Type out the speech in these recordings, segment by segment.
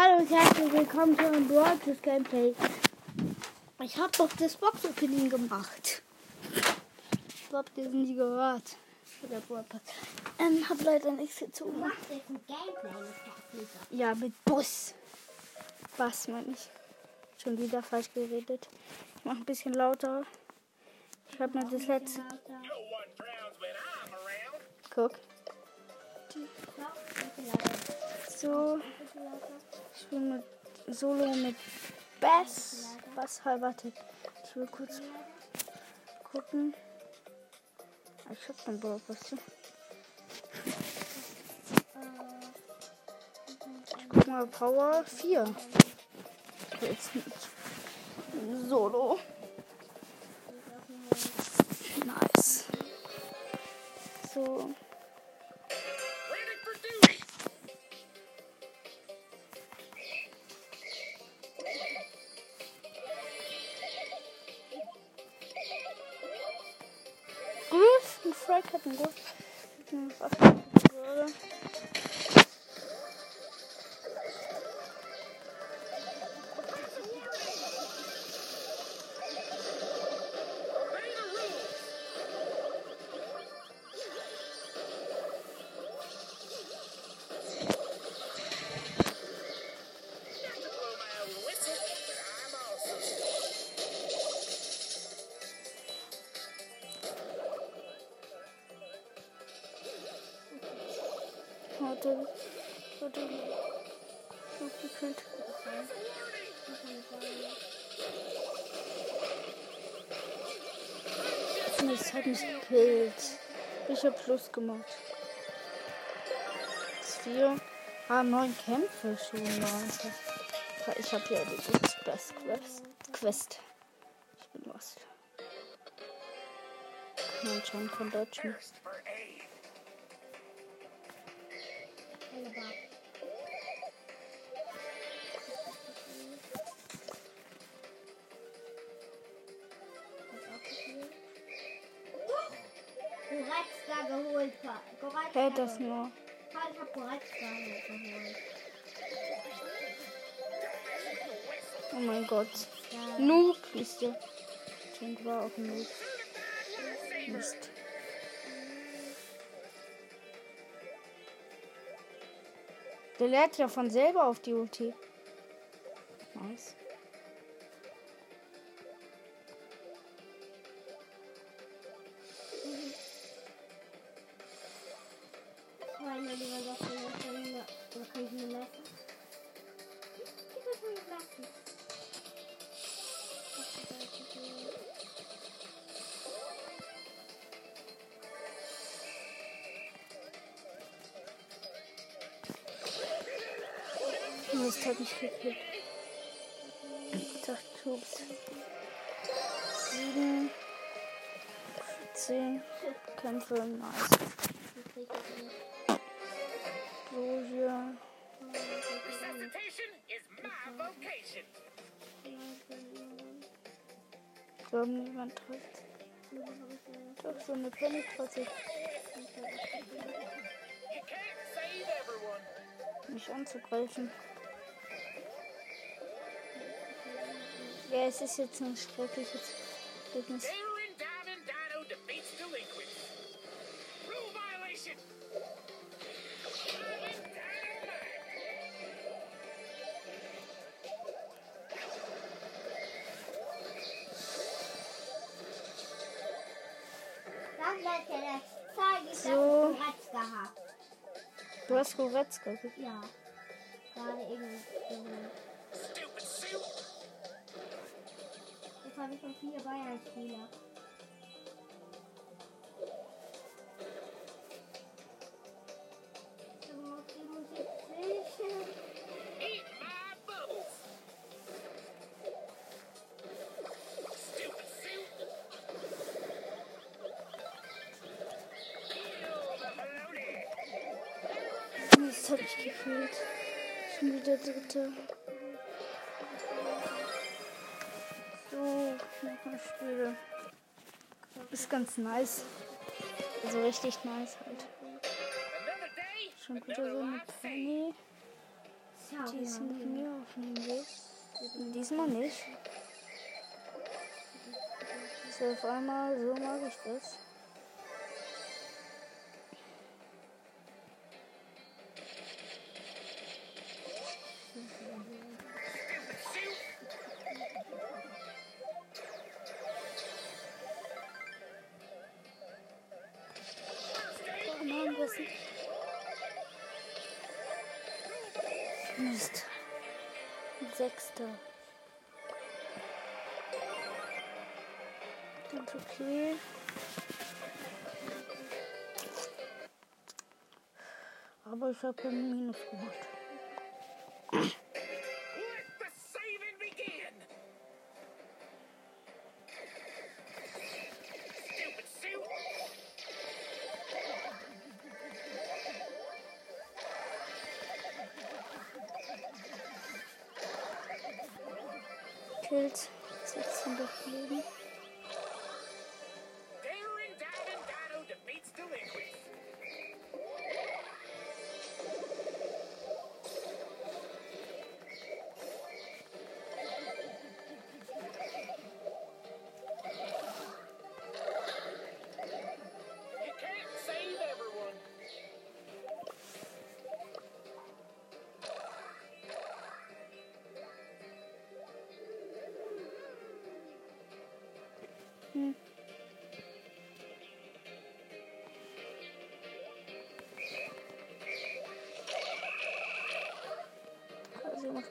Hallo und herzlich willkommen zu einem Broadcast Gameplay. Ich habe doch das Box Opening gemacht. Ich glaube, das nie gehört. Der Broadcast. Ähm, hab leider nichts gezogen. Macht jetzt ein Gameplay mit. Ja, mit Bus. Was meine ich? Schon wieder falsch geredet. Ich mache ein bisschen lauter. Ich habe mir das letzte. Guck. So. Ich bin mit Solo mit Bass. Bass, halt, warte. Ich will kurz gucken. Ah, Ich hab den Broadcast. Ich guck mal Power 4. Jetzt mit Solo. Griff und Frank hat einen Warte. Warte. Aufgekühlt. Das hat mich gekillt. Ich hab Plus gemacht. Das vier. Ah, neun Kämpfe schon, Leute. Aber Ich hab ja die Best Quest. Quest. Ich bin was. Nein, schon von Deutschen. Goretzka Hey, das nur. Ich. Oh mein Gott. Noob bist du. Stimmt, war ein Noob. Mist. Der lädt ja von selber auf die Ulti. Nice. Hat mich gekillt. Dachte, Tubes. Sieben. Zehn. Kämpfe. Nice. Vocation. Ich glaube, niemand trifft. Doch, so eine Penny trotzdem. You Diamond Dynamite. Dann Leute, das zeige ich, So. Du hast Goretzka. Ja. Gerade eben habe schon vier Bayern-Spieler. Das hab ich gefühlt. Schon wieder dritte. Ist ganz nice. Also richtig nice halt. Schon wieder so eine life saved. Penny. diesen hier aufnehmen will. Diesmal nicht. So, auf einmal, so mag ich das. Ganz okay. Aber ich habe ein Minus gemacht.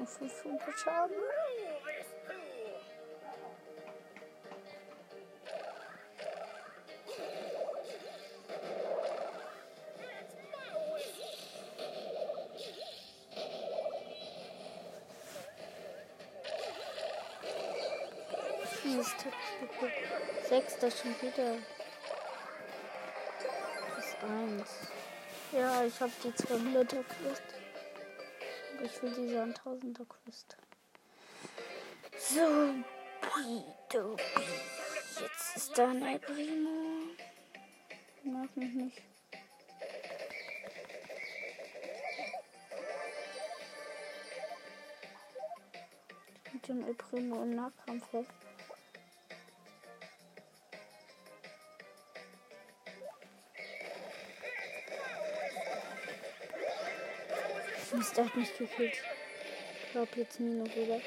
Nur 500 Schaden. Mist. Sechster schon wieder. Das ist eins. Ja, ich habe die 200er Quest. Ich will diese 1000er Quest. So, Bidobi. Jetzt ist da ein Primo. Mag mich nicht. Mit dem Primo im Nahkampf weg. Der hat mich gekillt. Ich glaube jetzt Mino wieder.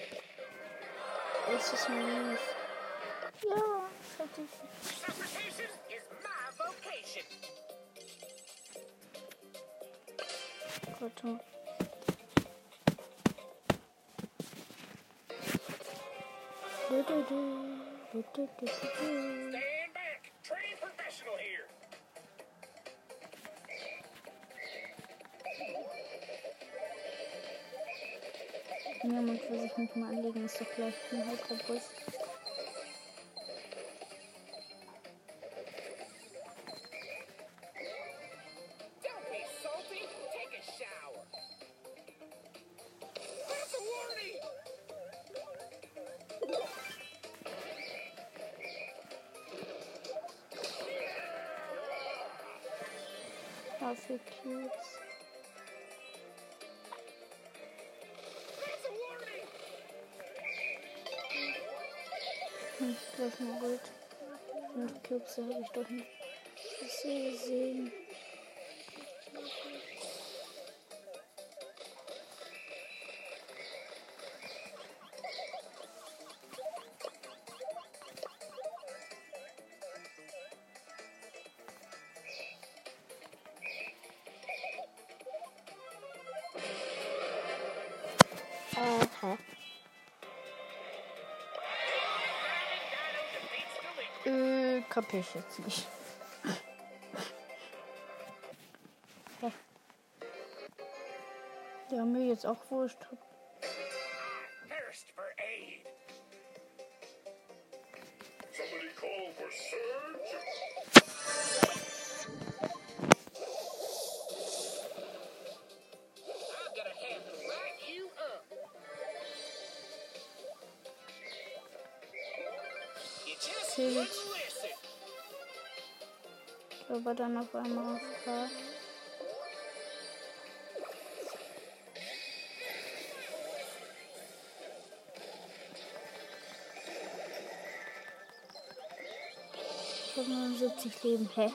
Es ist Minus. Ja, ich hab die. Suffocation is my vocation. Warte. Du, Niemand will sich mit mir anlegen, ist doch gleich ein halber Brust. Don't be salty. Das ist mal gut. Fünf Cubes habe ich doch nicht. Ich sehe gesehen. Delinquents. Äh, kapier ich jetzt nicht. Hä? Ja, mir jetzt auch wurscht. Thirst aber dann auf einmal aufgehört. Ich habe 79 Leben, hä?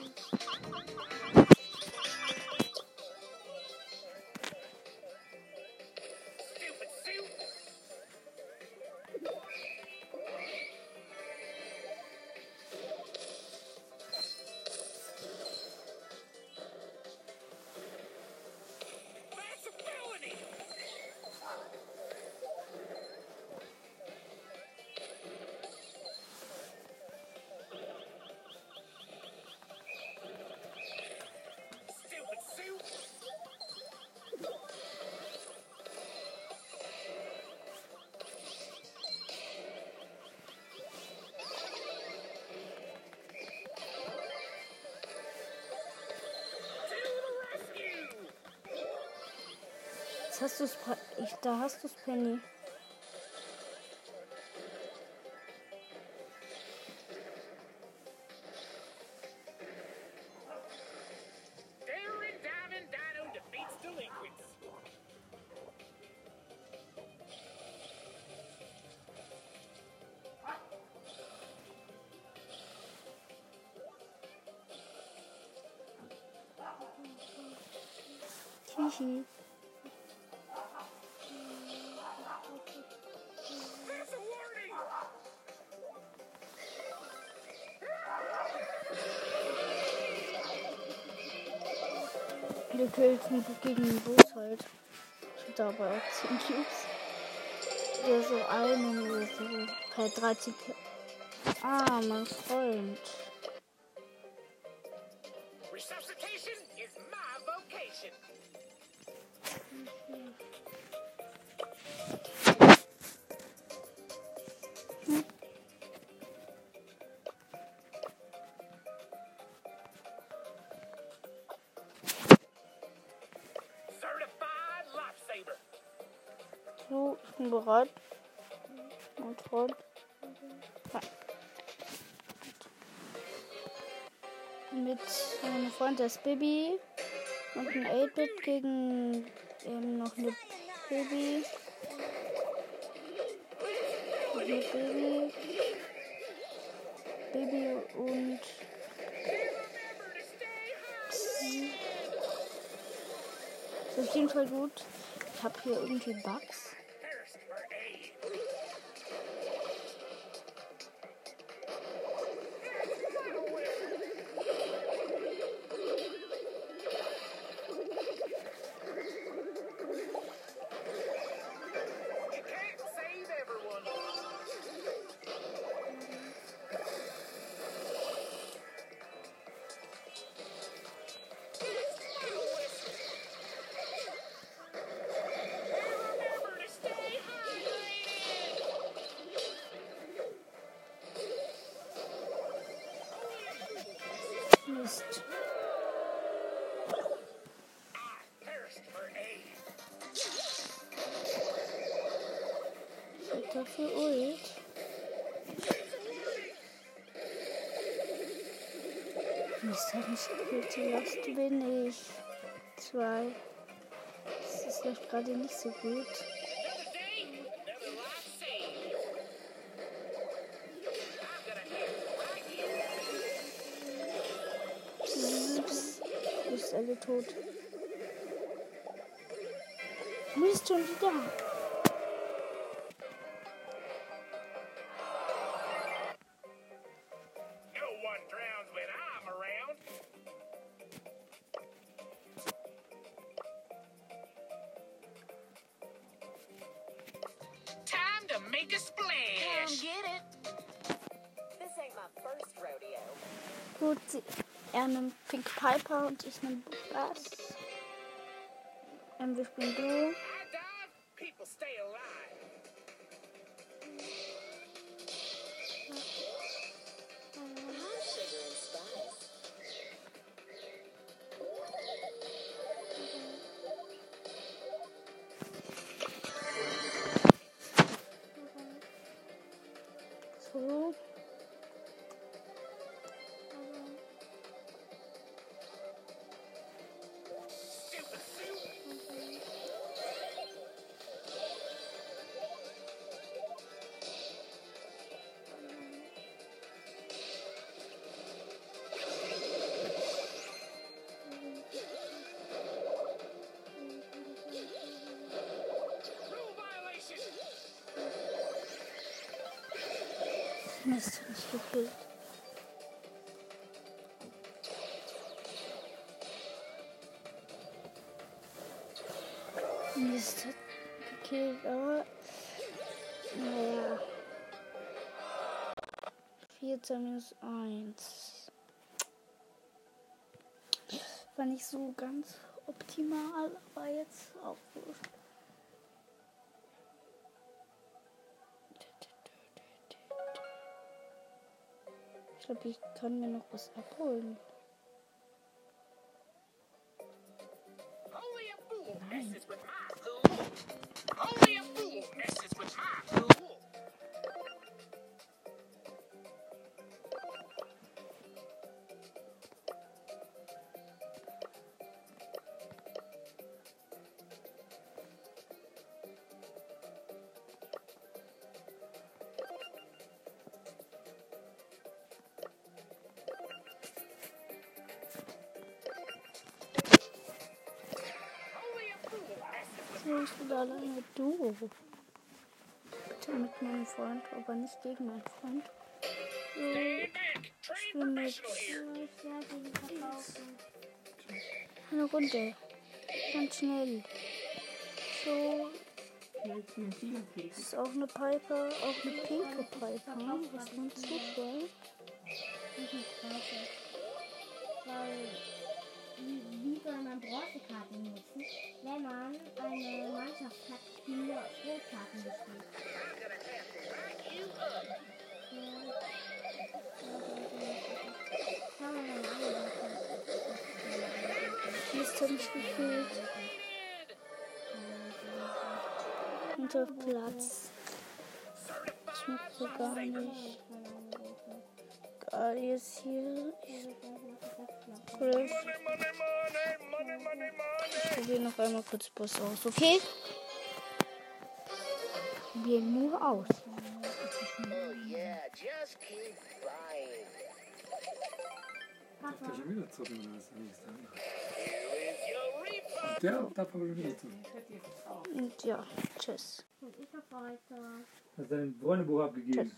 Jetzt hast. Pre- Ich, da hast du's, Penny. Daring Wir kämpfen gegen den Boss halt. Ich hab dabei auch 10 Cubes. Der so einen oder so. Halt 13 Cubes. Ah, mein Freund. So, ich bin bereit. Freund. Ja. Mit meinem Freund das Baby und ein 8-Bit gegen eben noch eine Baby. Und eine Baby. Baby und auf jeden Fall gut. Ich habe hier irgendwie Bugs. Ich hab dafür Ult. Mist, hat mich. Die letzte bin ich. Zwei. Das ist gerade nicht so gut. Alle tot. Mist, schon wieder. Piper und ich nehme Bass. Ähm, wir spielen Duo. Mist, nicht gekillt. Mist, hat gekillt, aber. Naja. 14 minus 1. War nicht so ganz optimal, aber jetzt auch gut. Ich glaube, ich kann mir noch was abholen. Ich bin alleine du. Bitte mit meinem Freund, aber nicht gegen meinen Freund. So, ich bin mit eine Runde. Ganz schnell. So, das ist auch eine Piper, auch eine pinke Piper. Was für ein Zufall. Diesen Wie soll man Bronzekarten nutzen, wenn man eine Mannschaft hat, die nur aus Rotkarten besteht? Mist hat mich gekillt. Unter Platz. Schmeckt so gar nicht. Jetzt hier. Ich probiere noch einmal kurz Boss aus, okay? Wir nur aus. Oh yeah, just keep buying. Darf der schon wieder zocken oder was? Und der darf aber schon wieder zocken. Und ja, tschüss. Und ich hab weiter. Hast dein Freundebuch abgegeben?